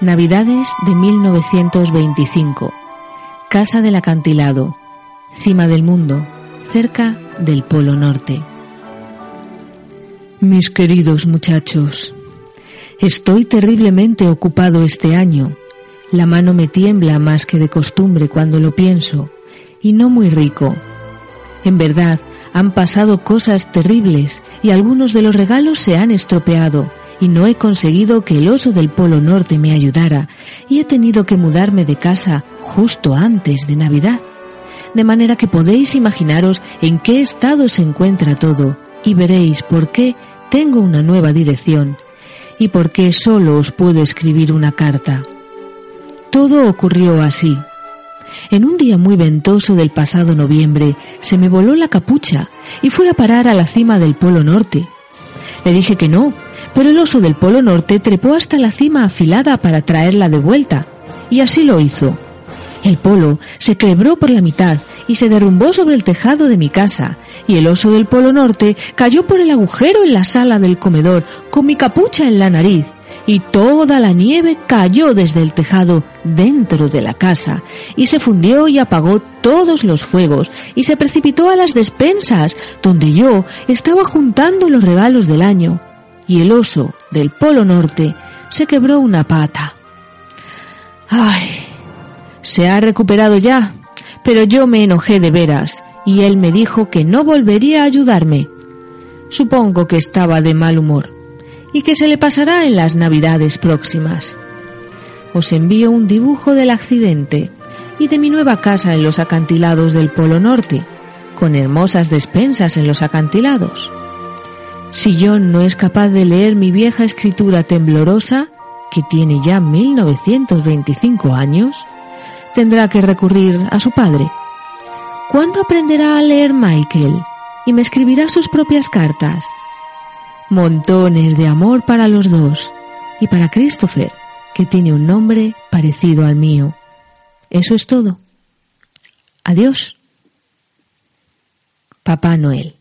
Navidades de 1925. Casa del acantilado. Cima del mundo, cerca del Polo Norte. Mis queridos muchachos, estoy terriblemente ocupado este año. La mano me tiembla más que de costumbre cuando lo pienso, y no muy rico. En verdad, han pasado cosas terribles y algunos de los regalos se han estropeado y no he conseguido que el oso del Polo Norte me ayudara y he tenido que mudarme de casa justo antes de Navidad. De manera que podéis imaginaros en qué estado se encuentra todo y veréis por qué tengo una nueva dirección y por qué solo os puedo escribir una carta. Todo ocurrió así. En un día muy ventoso del pasado noviembre se me voló la capucha y fui a parar a la cima del Polo Norte. Le dije que no, pero el oso del Polo Norte trepó hasta la cima afilada para traerla de vuelta, y así lo hizo. El polo se quebró por la mitad y se derrumbó sobre el tejado de mi casa, y el oso del Polo Norte cayó por el agujero en la sala del comedor con mi capucha en la nariz, y toda la nieve cayó desde el tejado dentro de la casa, y se fundió y apagó todos los fuegos, y se precipitó a las despensas, donde yo estaba juntando los regalos del año y el oso del Polo Norte se quebró una pata. ¡Ay! Se ha recuperado ya, pero yo me enojé de veras y él me dijo que no volvería a ayudarme. Supongo que estaba de mal humor y que se le pasará en las navidades próximas. Os envío un dibujo del accidente y de mi nueva casa en los acantilados del Polo Norte, con hermosas despensas en los acantilados. Si John no es capaz de leer mi vieja escritura temblorosa, que tiene ya 1925 años, tendrá que recurrir a su padre. ¿Cuándo aprenderá a leer Michael y me escribirá sus propias cartas? Montones de amor para los dos y para Christopher, que tiene un nombre parecido al mío. Eso es todo. Adiós. Papá Noel.